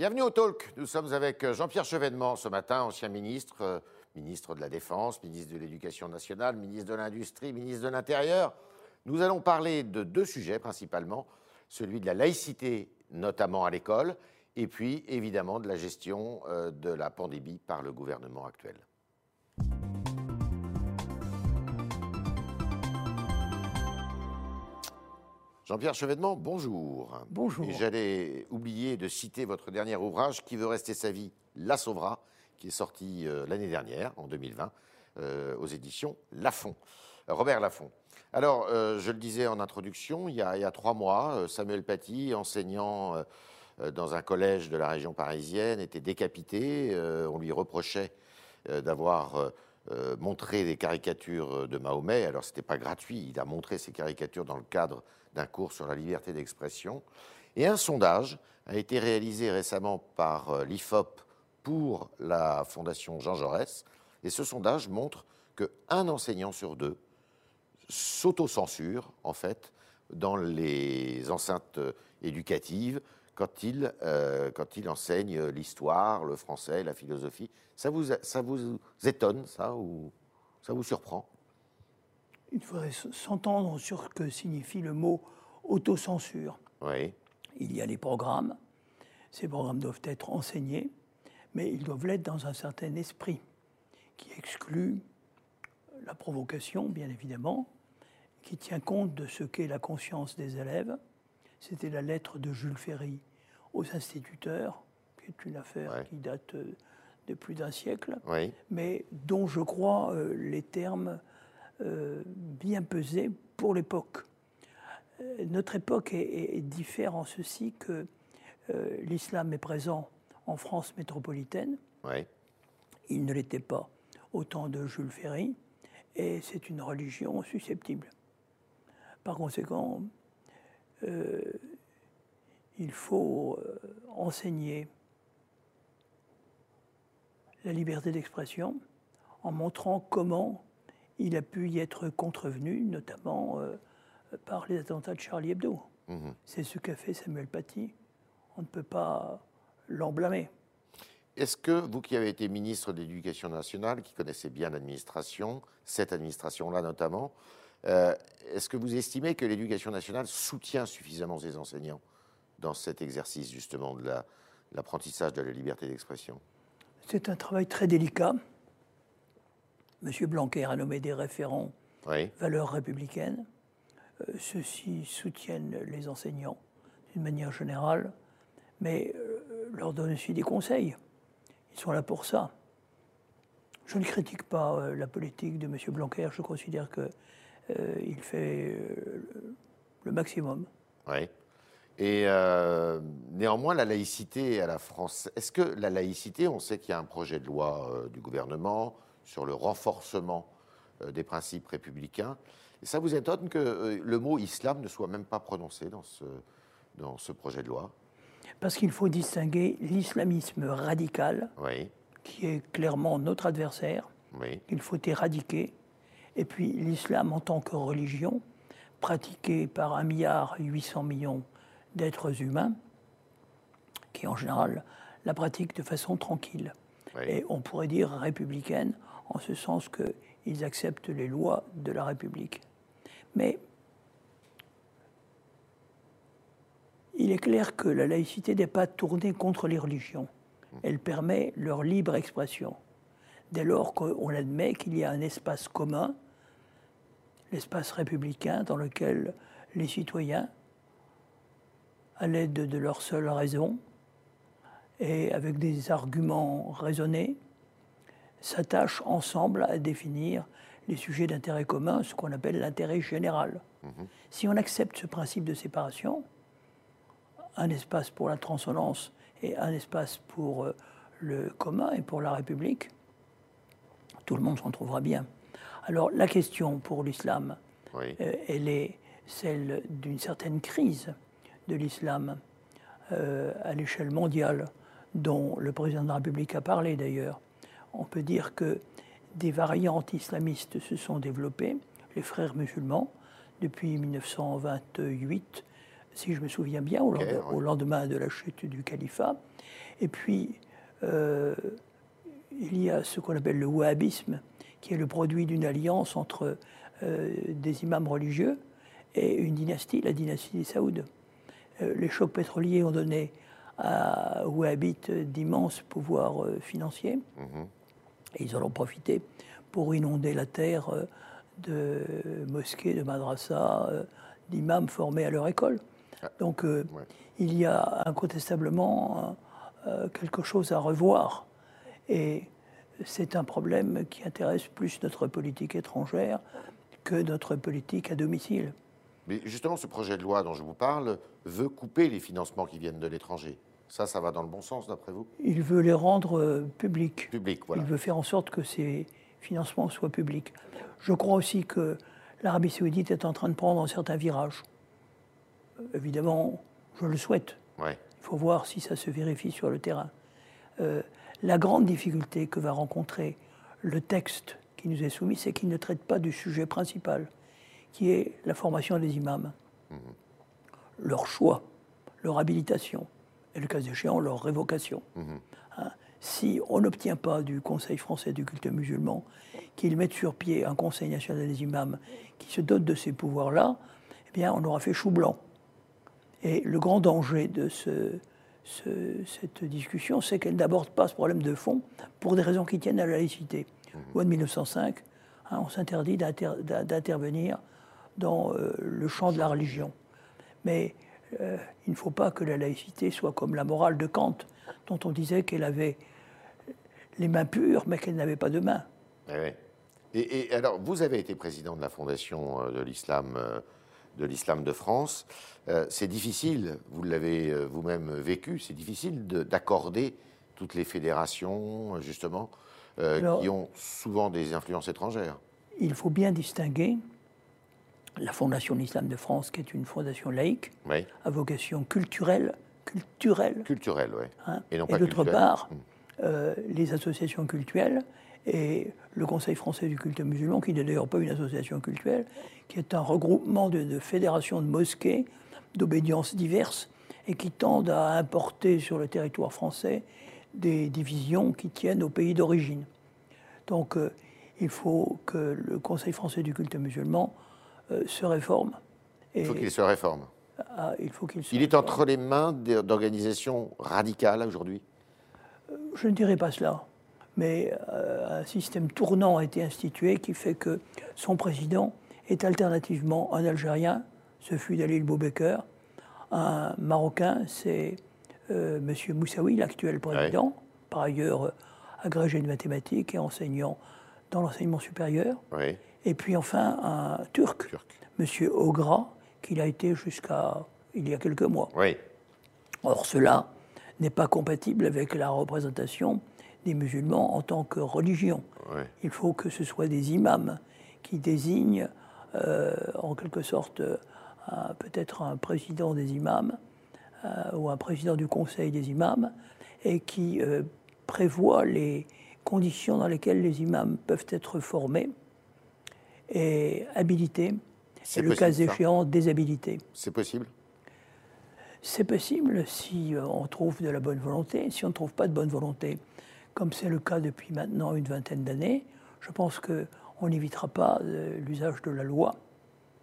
Bienvenue au Talk. Nous sommes avec Jean-Pierre Chevènement ce matin, ancien ministre, euh, ministre de la Défense, ministre de l'Éducation nationale, ministre de l'Industrie, ministre de l'Intérieur. Nous allons parler de deux sujets principalement, celui de la laïcité, notamment à l'école, et puis évidemment de la gestion euh, de la pandémie par le gouvernement actuel. Jean-Pierre Chevènement, bonjour. Bonjour. Et J'allais oublier de citer votre dernier ouvrage, Qui veut rester sa vie, la sauvera, qui est sorti euh, l'année dernière, en 2020, euh, aux éditions Lafon. Euh, Robert Laffont. Alors, euh, je le disais en introduction, il y a, il y a trois mois, Samuel Paty, enseignant dans un collège de la région parisienne, était décapité. On lui reprochait d'avoir montré des caricatures de Mahomet. Alors, ce n'était pas gratuit. Il a montré ces caricatures dans le cadre cours sur la liberté d'expression. Et un sondage a été réalisé récemment par euh, l'IFOP pour la Fondation Jean Jaurès. Et ce sondage montre qu'un enseignant sur deux s'auto-censure, en fait, dans les enceintes euh, éducatives quand il, euh, quand il enseigne l'histoire, le français, la philosophie. Ça vous, ça vous étonne, ça, ou ça vous surprend? Il faudrait s'entendre sur ce que signifie le mot autocensure. Oui, Il y a les programmes. Ces programmes doivent être enseignés, mais ils doivent l'être dans un certain esprit qui exclut la provocation, bien évidemment, qui tient compte de ce qu'est la conscience des élèves. C'était la lettre de Jules Ferry aux instituteurs, qui est une affaire Ouais. qui date euh, de plus d'un siècle. oui, mais dont je crois euh, les termes bien pesés pour l'époque. Euh, notre époque est, diffère en ceci que euh, l'islam est présent en France métropolitaine, il ne l'était pas au temps de Jules Ferry, et c'est une religion susceptible. Par conséquent, euh, il faut euh, enseigner la liberté d'expression en montrant comment il a pu y être contrevenu, notamment euh, par les attentats de Charlie Hebdo. Mhm. C'est ce qu'a fait Samuel Paty. On ne peut pas l'en blâmer. Est-ce que vous qui avez été ministre de l'Éducation nationale, qui connaissez bien l'administration, cette administration-là notamment, euh, est-ce que vous estimez que l'Éducation nationale soutient suffisamment ses enseignants dans cet exercice justement de la- de l'apprentissage de la liberté d'expression? C'est un travail très délicat. Monsieur Blanquer a nommé des référents Oui, valeurs républicaines. Euh, Ceux-ci soutiennent les enseignants d'une manière générale, mais euh, leur donnent aussi des conseils. Ils sont là pour ça. Je ne critique pas euh, la politique de M. Blanquer, je considère qu'il fait le- le maximum. oui. Et euh, néanmoins, la laïcité à la France, est-ce que la laïcité, on sait qu'il y a un projet de loi euh, du gouvernement sur le renforcement euh, des principes républicains, et ça vous étonne que euh, le mot islam ne soit même pas prononcé dans ce, dans ce projet de loi? Parce qu'il faut distinguer l'islamisme radical, Oui, qui est clairement notre adversaire, oui, qu'il faut éradiquer, et puis l'islam en tant que religion, pratiquée par 1,8 milliard millions d'êtres humains, qui en général la pratiquent de façon tranquille. Oui. Et on pourrait dire républicaine, en ce sens qu'ils acceptent les lois de la République. Mais il est clair que la laïcité n'est pas tournée contre les religions. Elle permet leur libre expression. Dès lors qu'on admet qu'il y a un espace commun, l'espace républicain dans lequel les citoyens, à l'aide de leur seule raison et avec des arguments raisonnés, s'attachent ensemble à définir les sujets d'intérêt commun, ce qu'on appelle l'intérêt général. Si on accepte ce principe de séparation, un espace pour la transcendance et un espace pour euh, le commun et pour la République, tout le monde s'en trouvera bien. Alors la question pour l'islam, oui, euh, elle est celle d'une certaine crise de l'islam euh, à l'échelle mondiale, dont le président de la République a parlé d'ailleurs. On peut dire que des variantes islamistes se sont développées, les frères musulmans, depuis 1928, si je me souviens bien, au, lendemain, de la chute du califat. Et puis, euh, il y a ce qu'on appelle le wahhabisme, qui est le produit d'une alliance entre euh, des imams religieux et une dynastie, la dynastie des Saouds. Euh, les chocs pétroliers ont donné à Wahhabites d'immenses pouvoirs financiers. Mhm. Et ils en ont profité pour inonder la terre de mosquées, de madrasas, d'imams formés à leur école. Ah. Donc il y a incontestablement quelque chose à revoir. Et c'est un problème qui intéresse plus notre politique étrangère que notre politique à domicile. Mais justement, ce projet de loi dont je vous parle veut couper les financements qui viennent de l'étranger. Ça, ça va dans le bon sens, d'après vous? Il veut les rendre euh, publics. Publics, voilà. Il veut faire en sorte que ces financements soient publics. Je crois aussi que l'Arabie saoudite est en train de prendre un certain virage. Euh, évidemment, je le souhaite. Ouais. Il faut voir si ça se vérifie sur le terrain. Euh, la grande difficulté que va rencontrer le texte qui nous est soumis, c'est qu'il ne traite pas du sujet principal, qui est la formation des imams, mhm. leur choix, leur habilitation, et le cas échéant, leur révocation. Mhm. Hein, si on n'obtient pas du Conseil français du culte musulman qu'il mette sur pied un Conseil national des imams qui se dote de ces pouvoirs-là, eh bien, on aura fait chou blanc. Et le grand danger de ce, cette discussion, c'est qu'elle n'aborde pas ce problème de fond pour des raisons qui tiennent à la laïcité. Mmh. Loi de 1905, hein, on s'interdit d'intervenir dans euh, le champ de la religion. Mais euh, il ne faut pas que la laïcité soit comme la morale de Kant, dont on disait qu'elle avait les mains pures, mais qu'elle n'avait pas de mains. Eh et, alors, vous avez été président de la Fondation euh, de l'islam de l'islam de France. Euh, c'est difficile, vous l'avez euh, vous-même vécu, c'est difficile d'accorder toutes les fédérations, justement, euh, qui ont souvent des influences étrangères. Il faut bien distinguer la Fondation de l'islam de France, qui est une fondation laïque, à vocation culturelle, culturelle. Culturelle, oui. Hein, et, d'autre part, hmm. les associations culturelles et le Conseil français du culte musulman, qui n'est d'ailleurs pas une association culturelle, qui est un regroupement de, fédérations de mosquées d'obédiences diverses et qui tendent à importer sur le territoire français des divisions qui tiennent au pays d'origine. Donc euh, il faut que le Conseil français du culte musulman euh, se réforme. il faut qu'il se réforme. Ah, il faut qu'il Il est entre les mains d'organisations radicales aujourd'hui? Euh, Je ne dirais pas cela mais euh, un système tournant a été institué qui fait que son président est alternativement un Algérien, ce fut Dalil Boubaker, un Marocain, c'est euh, M. Moussaoui, l'actuel président, par ailleurs euh, agrégé de mathématiques et enseignant dans l'enseignement supérieur. Et puis enfin un Turc, M. Ogra, qu'il a été jusqu'à il y a quelques mois. Or cela n'est pas compatible avec la représentation des musulmans en tant que religion. Il faut que ce soit des imams qui désignent euh, en quelque sorte peut-être un président des imams euh, ou un président du conseil des imams et qui euh, prévoit les conditions dans lesquelles les imams peuvent être formés et habilités, et le cas échéant déshabilités. C'est possible? C'est possible si on trouve de la bonne volonté. Si on ne trouve pas de bonne volonté, comme c'est le cas depuis maintenant une vingtaine d'années, je pense qu'on n'évitera pas euh, l'usage de la loi.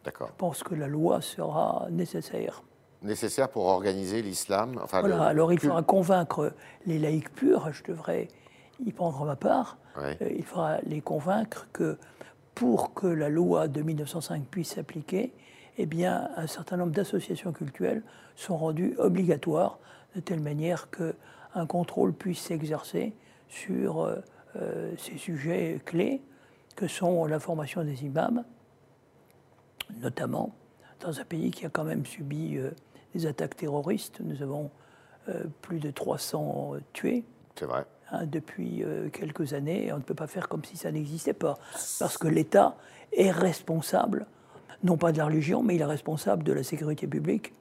D'accord. Je pense que la loi sera nécessaire. Nécessaire pour organiser l'islam enfin, Voilà, alors il faudra convaincre les laïcs purs, je devrais y prendre ma part, euh, il faudra les convaincre que pour que la loi de 1905 puisse s'appliquer, eh bien, un certain nombre d'associations culturelles sont rendues obligatoires de telle manière qu'un contrôle puisse s'exercer sur euh, euh, ces sujets clés que sont la formation des imams, notamment dans un pays qui a quand même subi euh, des attaques terroristes. Nous avons plus de 300 tués. Vrai. Hein, depuis quelques années. On ne peut pas faire comme si ça n'existait pas. Parce que l'État est responsable, non pas de la religion, mais il est responsable de la sécurité publique,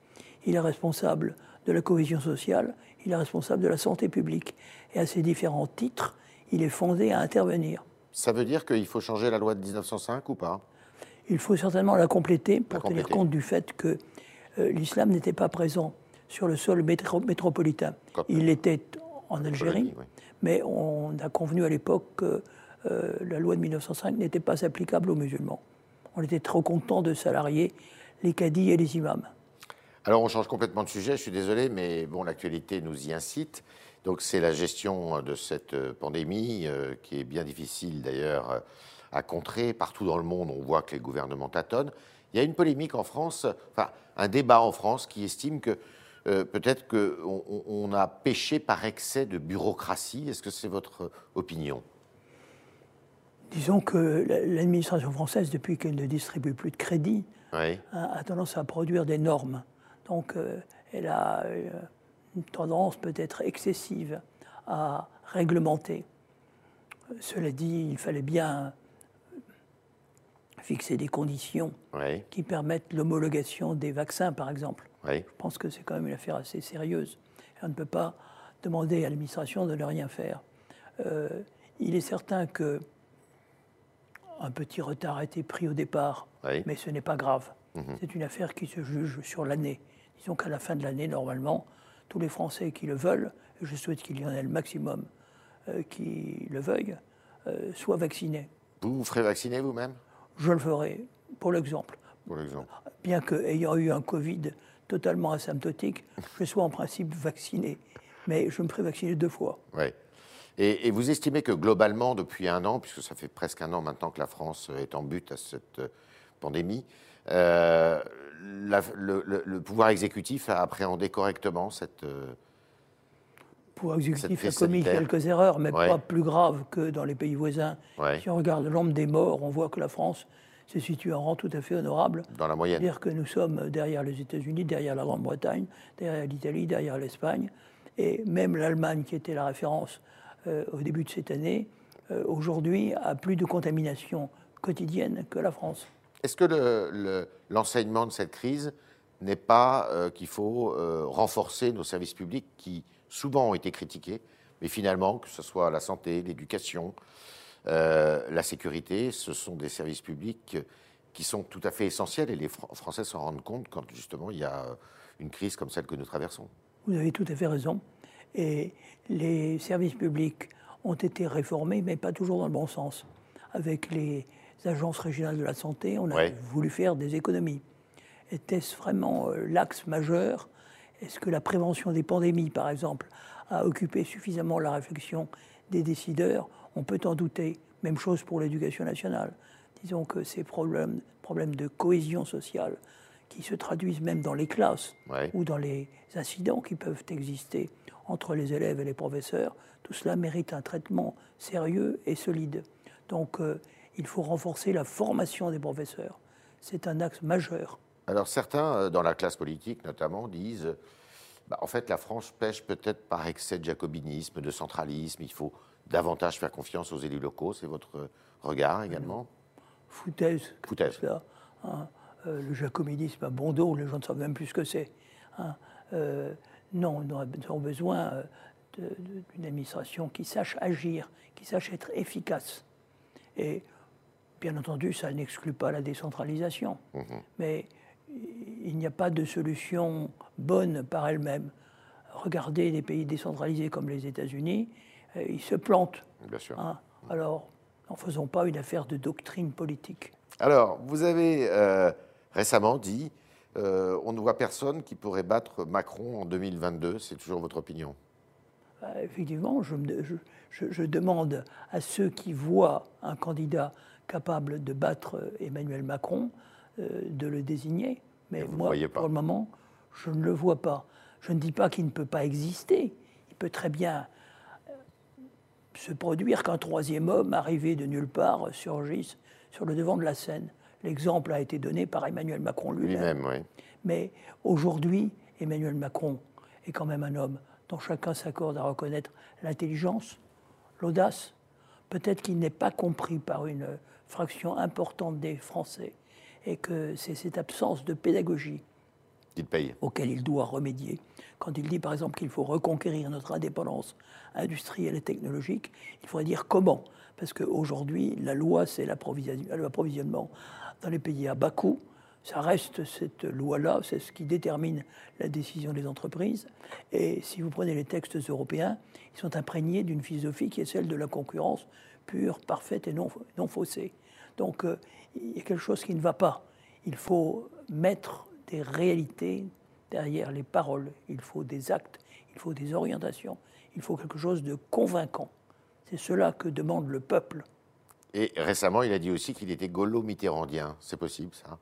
il est responsable de la cohésion sociale, il est responsable de la santé publique. Et à ces différents titres, il est fondé à intervenir. Ça veut dire qu'il faut changer la loi de 1905 ou pas? Il faut certainement la compléter pour tenir compte du fait que euh, l'islam n'était pas présent sur le sol métropolitain. Il était en Algérie, mais on a convenu à l'époque que euh, la loi de 1905 n'était pas applicable aux musulmans. On était trop content de salarier les cadis et les imams. Alors on change complètement de sujet, je suis désolé, mais bon, l'actualité nous y incite. Donc c'est la gestion de cette euh, pandémie euh, qui est bien difficile d'ailleurs à contrer. Partout dans le monde, on voit que les gouvernements tâtonnent. Il y a une polémique en France, enfin un débat en France qui estime que euh, peut-être qu'on on a péché par excès de bureaucratie. Est-ce que c'est votre opinion? Disons que l'administration française, depuis qu'elle ne distribue plus de crédit, a, tendance à produire des normes. Donc elle a une tendance peut-être excessive à réglementer. Cela dit, il fallait bien fixer des conditions qui permettent l'homologation des vaccins, par exemple. Je pense que c'est quand même une affaire assez sérieuse. on ne peut pas demander à l'administration de ne rien faire. Euh, il est certain que un petit retard a été pris au départ, mais ce n'est pas grave. Mhm. C'est une affaire qui se juge sur l'année. Disons qu'à la fin de l'année, normalement, tous les Français qui le veulent, et je souhaite qu'il y en ait le maximum euh, qui le veuillent, euh, soient vaccinés. Vous vous ferez vacciner vous-même? Je le ferai, pour l'exemple. Pour l'exemple. Bien qu'ayant eu un Covid totalement asymptotique, je sois en principe vacciné. Mais je me ferai vacciner deux fois. Oui. Et, vous estimez que globalement, depuis un an, puisque ça fait presque un an maintenant que la France est en but à cette euh, pandémie, euh, le, pouvoir exécutif a appréhendé correctement cette. Euh, le pouvoir exécutif a commis quelques erreurs, mais pas plus graves que dans les pays voisins. Si on regarde le nombre des morts, on voit que la France se situe en rang tout à fait honorable. Dans la moyenne. C'est-à-dire que nous sommes derrière les États-Unis, derrière la Grande-Bretagne, derrière l'Italie, derrière l'Espagne. Et même l'Allemagne, qui était la référence euh, au début de cette année, aujourd'hui a plus de contamination quotidienne que la France. Est-ce que l'enseignement de cette crise n'est pas euh, qu'il faut euh, renforcer nos services publics qui souvent ont été critiqués, mais finalement, que ce soit la santé, l'éducation, euh, la sécurité, ce sont des services publics qui sont tout à fait essentiels et les Français s'en rendent compte quand justement il y a une crise comme celle que nous traversons. Vous avez tout à fait raison. Et les services publics ont été réformés, mais pas toujours dans le bon sens. Avec les agences régionales de la santé, on a voulu faire des économies. Était-ce vraiment euh, l'axe majeur? Est-ce que la prévention des pandémies, par exemple, a occupé suffisamment la réflexion des décideurs On peut en douter. Même chose pour l'éducation nationale. Disons que ces problèmes, problèmes de cohésion sociale, qui se traduisent même dans les classes ou dans les incidents qui peuvent exister entre les élèves et les professeurs, tout cela mérite un traitement sérieux et solide. Donc euh, il faut renforcer la formation des professeurs. C'est un axe majeur. Alors certains, euh, dans la classe politique notamment, disent, bah, en fait, la France pêche peut-être par excès de jacobinisme, de centralisme, il faut davantage faire confiance aux élus locaux. C'est votre regard également Foutaise. Foutaise. Hein. Euh, le jacobinisme à bon dos, les gens ne savent même plus ce que c'est. Hein. Euh, non, nous avons besoin d'une administration qui sache agir, qui sache être efficace. Et Bien entendu, ça n'exclut pas la décentralisation, mhm. mais il n'y a pas de solution bonne par elle-même. Regardez les pays décentralisés comme les États-Unis, euh, ils se plantent. Bien sûr. Hein. Alors, n'en faisons pas une affaire de doctrine politique. Alors, vous avez euh, récemment dit euh, on ne voit personne qui pourrait battre Macron en 2022. C'est toujours votre opinion? Effectivement, je, je, demande à ceux qui voient un candidat capable de battre Emmanuel Macron, euh, de le désigner. Mais moi, pour le moment, je ne le vois pas. Je ne dis pas qu'il ne peut pas exister. Il peut très bien euh, se produire qu'un troisième homme arrivé de nulle part surgisse sur le devant de la scène. L'exemple a été donné par Emmanuel Macron lui-même. oui. Mais aujourd'hui, Emmanuel Macron est quand même un homme dont chacun s'accorde à reconnaître l'intelligence, l'audace. Peut-être qu'il n'est pas compris par une fraction importante des Français, et que c'est cette absence de pédagogie auquel il doit remédier. Quand il dit par exemple qu'il faut reconquérir notre indépendance industrielle et technologique, il faudrait dire comment. Parce qu'aujourd'hui, la loi, c'est l'approvisionnement dans les pays à bas coût, ça reste cette loi-là, c'est ce qui détermine la décision des entreprises. Et si vous prenez les textes européens, ils sont imprégnés d'une philosophie qui est celle de la concurrence pure, parfaite et non, non faussée. Donc euh, il y a quelque chose qui ne va pas. Il faut mettre des réalités derrière les paroles. Il faut des actes, il faut des orientations, il faut quelque chose de convaincant. C'est cela que demande le peuple. Et récemment, il a dit aussi qu'il était gaulo-mitterrandien. C'est possible, ça?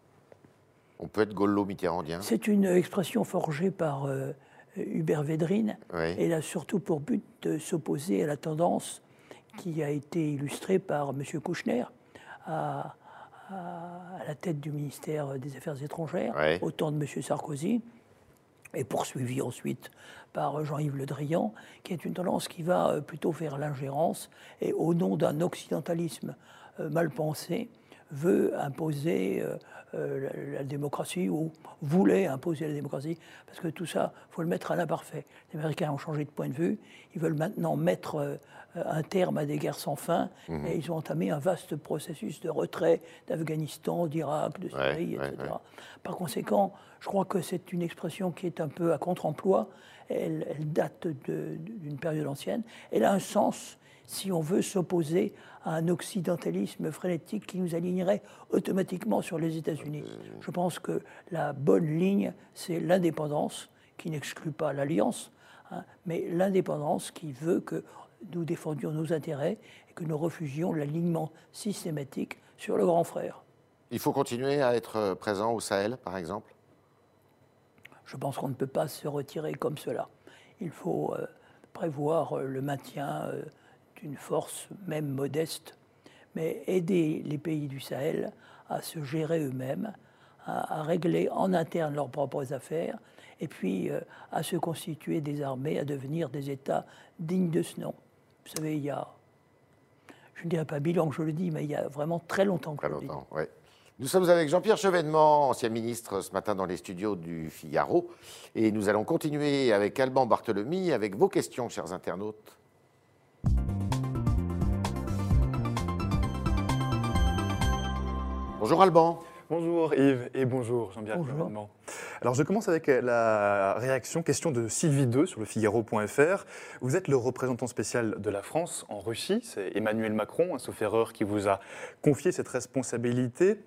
On peut être gaulo-mitterrandien? C'est une expression forgée par euh, Hubert Védrine. Et elle a surtout pour but de s'opposer à la tendance qui a été illustrée par M. Kouchner à, la tête du ministère des Affaires étrangères, au temps de M. Sarkozy, et poursuivi ensuite par Jean-Yves Le Drian, qui est une tendance qui va euh, plutôt vers l'ingérence et au nom d'un occidentalisme euh, mal pensé, veut imposer euh, euh, la, démocratie ou voulait imposer la démocratie, parce que tout ça, il faut le mettre à l'imparfait. Les Américains ont changé de point de vue, ils veulent maintenant mettre euh, un terme à des guerres sans fin, mmh. et ils ont entamé un vaste processus de retrait d'Afghanistan, d'Irak, de Syrie, etc. Par conséquent, je crois que c'est une expression qui est un peu à contre-emploi, elle, elle, date d'une période ancienne, elle a un sens si on veut s'opposer à un occidentalisme frénétique qui nous alignerait automatiquement sur les États-Unis. Je pense que la bonne ligne, c'est l'indépendance, qui n'exclut pas l'alliance, hein, mais l'indépendance qui veut que nous défendions nos intérêts et que nous refusions l'alignement systématique sur le grand frère. Il faut continuer à être présent au Sahel, par exemple? Je pense qu'on ne peut pas se retirer comme cela. Il faut euh, prévoir euh, le maintien. Euh, une force, même modeste, mais aider les pays du Sahel à se gérer eux-mêmes, à, régler en interne leurs propres affaires, et puis euh, à se constituer des armées, à devenir des États dignes de ce nom. Vous savez, il y a, je ne dirais pas bilan que je le dis, mais il y a vraiment très longtemps que très je longtemps, le dis. Nous sommes avec Jean-Pierre Chevènement, ancien ministre, ce matin dans les studios du Figaro. Et nous allons continuer avec Alban Barthelemy, avec vos questions, chers internautes. Bonjour Alban. Bonjour Yves et bonjour Jean-Pierre Alors je commence avec la réaction, question de Sylvie II sur le Figaro.fr. Vous êtes le représentant spécial de la France en Russie, c'est Emmanuel Macron, un sauf erreur, qui vous a confié cette responsabilité.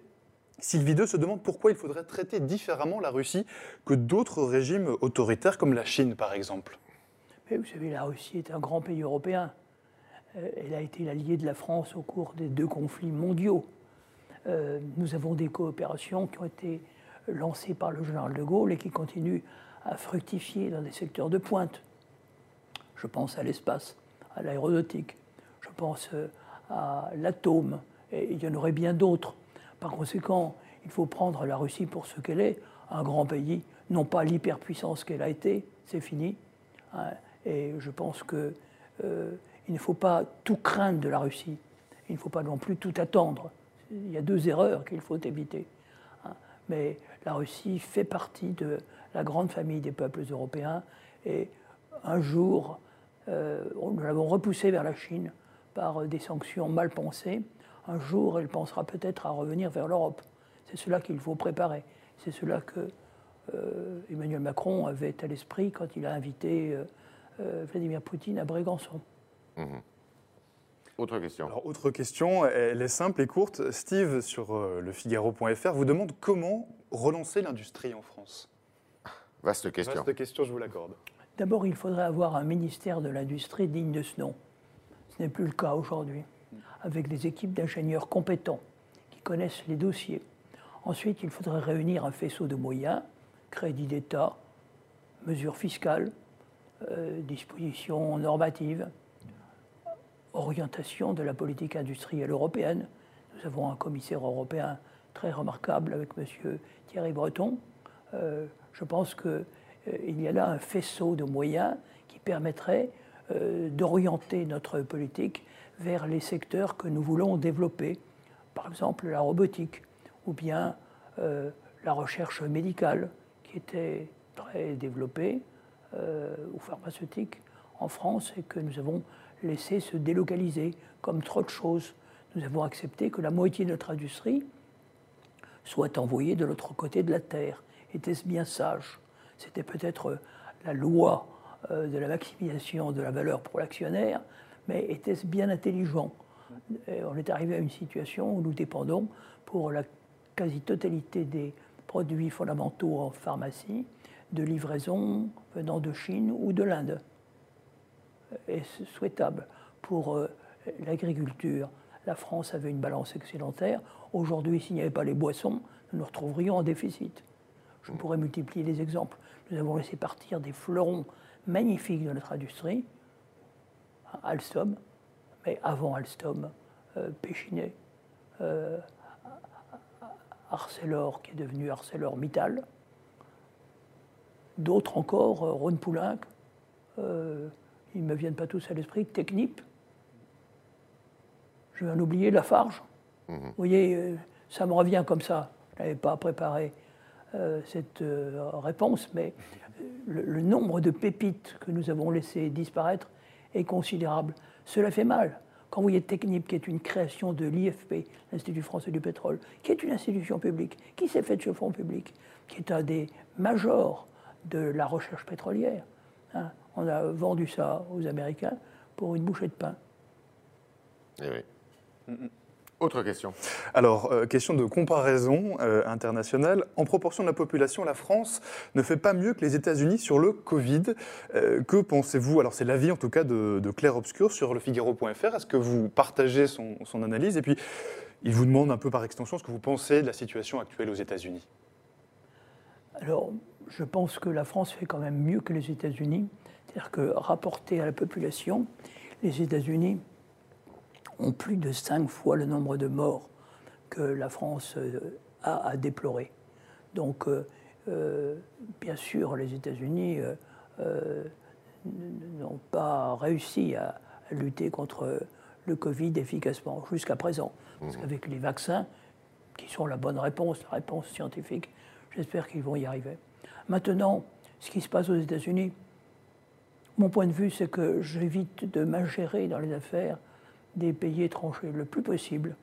Sylvie II se demande pourquoi il faudrait traiter différemment la Russie que d'autres régimes autoritaires comme la Chine par exemple. Mais vous savez, la Russie est un grand pays européen. Euh, elle a été l'allié de la France au cours des deux conflits mondiaux. Euh, nous avons des coopérations qui ont été lancées par le général de Gaulle et qui continuent à fructifier dans des secteurs de pointe. Je pense à l'espace, à l'aéronautique, je pense euh, à l'atome, et il y en aurait bien d'autres. Par conséquent, il faut prendre la Russie pour ce qu'elle est, un grand pays, non pas l'hyperpuissance qu'elle a été, c'est fini. Hein, et je pense qu'il euh, ne faut pas tout craindre de la Russie. Il ne faut pas non plus tout attendre il y a deux erreurs qu'il faut éviter. Hein. Mais la Russie fait partie de la grande famille des peuples européens et un jour, euh, nous l'avons repoussée vers la Chine par des sanctions mal pensées. Un jour, elle pensera peut-être à revenir vers l'Europe. C'est cela qu'il faut préparer. C'est cela que euh, Emmanuel Macron avait à l'esprit quand il a invité euh, Vladimir Poutine à Brégançon. Mmh. Autre question. Alors, autre question, elle est simple et courte. Steve, sur euh, le Figaro.fr, vous demande comment relancer l'industrie en France. Vaste question. Vaste question, je vous l'accorde. D'abord, il faudrait avoir un ministère de l'industrie digne de ce nom. Ce n'est plus le cas aujourd'hui, avec des équipes d'ingénieurs compétents qui connaissent les dossiers. Ensuite, il faudrait réunir un faisceau de moyens, crédit d'État, mesures fiscales, euh, dispositions normatives, orientation de la politique industrielle européenne. Nous avons un commissaire européen très remarquable avec M. Thierry Breton. Euh, je pense qu'il euh, y a là un faisceau de moyens qui permettrait euh, d'orienter notre politique vers les secteurs que nous voulons développer, par exemple la robotique ou bien la recherche médicale qui était très développée, ou pharmaceutique en France et que nous avons laisser se délocaliser, comme trop de choses. Nous avons accepté que la moitié de notre industrie soit envoyé de l'autre côté de la Terre. Était-ce bien sage? C'était peut-être la loi euh, de la maximisation de la valeur pour l'actionnaire, mais était-ce bien intelligent? On est arrivé à une situation où nous dépendons pour la quasi-totalité des produits fondamentaux en pharmacie de livraison venant de Chine ou de l'Inde. Est-ce souhaitable pour euh, l'agriculture La France avait une balance excédentaire. Aujourd'hui, s'il n'y avait pas les boissons, nous nous retrouverions en déficit. Je pourrais multiplier les exemples. Nous avons laissé partir des fleurons magnifiques de notre industrie, Alstom, mais avant Alstom, euh, Péchinet, euh, Arcelor, qui est devenu ArcelorMittal, d'autres encore, euh, Rhône Poulenc, euh, ils ne me viennent pas tous à l'esprit, Technip, je vais en oublier, Lafarge. Mhm. Vous voyez, euh, ça me revient comme ça. Je n'avais pas préparé cette réponse, mais le, nombre de pépites que nous avons laissé disparaître est considérable. Cela fait mal. Quand vous voyez Technip, qui est une création de l'IFP, l'Institut français du pétrole, qui est une institution publique, qui s'est faite sur fonds public, qui est un des majors de la recherche pétrolière. Hein. On a vendu ça aux Américains pour une bouchée de pain. Eh oui. Autre question. Alors, euh, question de comparaison euh, internationale. En proportion de la population, la France ne fait pas mieux que les États-Unis sur le Covid. Euh, que pensez-vous? Alors, c'est l'avis en tout cas de, Claire Obscur sur le Figaro.fr. Est-ce que vous partagez son, son analyse? Et puis, il vous demande un peu par extension ce que vous pensez de la situation actuelle aux États-Unis. Alors, je pense que la France fait quand même mieux que les États-Unis. C'est-à-dire que rapporté à la population, les États-Unis ont plus de cinq fois le nombre de morts que la France euh, a à déplorer. Donc, euh, euh, bien sûr, les États-Unis n'ont pas réussi à, lutter contre le Covid efficacement jusqu'à présent. Parce mmh. qu'avec les vaccins, qui sont la bonne réponse, la réponse scientifique, j'espère qu'ils vont y arriver. Maintenant, ce qui se passe aux États-Unis, mon point de vue, c'est que j'évite de m'ingérer dans les affaires des pays étrangers le plus possible.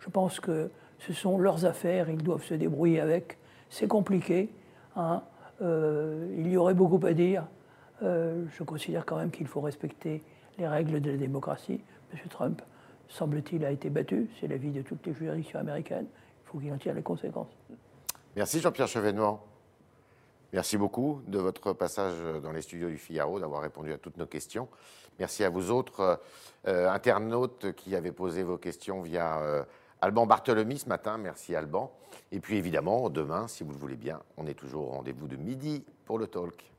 Je pense que ce sont leurs affaires, ils doivent se débrouiller avec. C'est compliqué. Hein. Euh, il y aurait beaucoup à dire. Euh, je considère quand même qu'il faut respecter les règles de la démocratie. M. Trump, semble-t-il, a été battu. C'est l'avis de toutes les juridictions américaines. Il faut qu'il en tire les conséquences. Merci Jean-Pierre Chevènement. Merci beaucoup de votre passage dans les studios du Figaro, d'avoir répondu à toutes nos questions. Merci à vous autres euh, internautes qui avez posé vos questions via euh, Alban Barthelemy ce matin. Merci Alban. Et puis évidemment, demain, si vous le voulez bien, on est toujours au rendez-vous de midi pour le talk.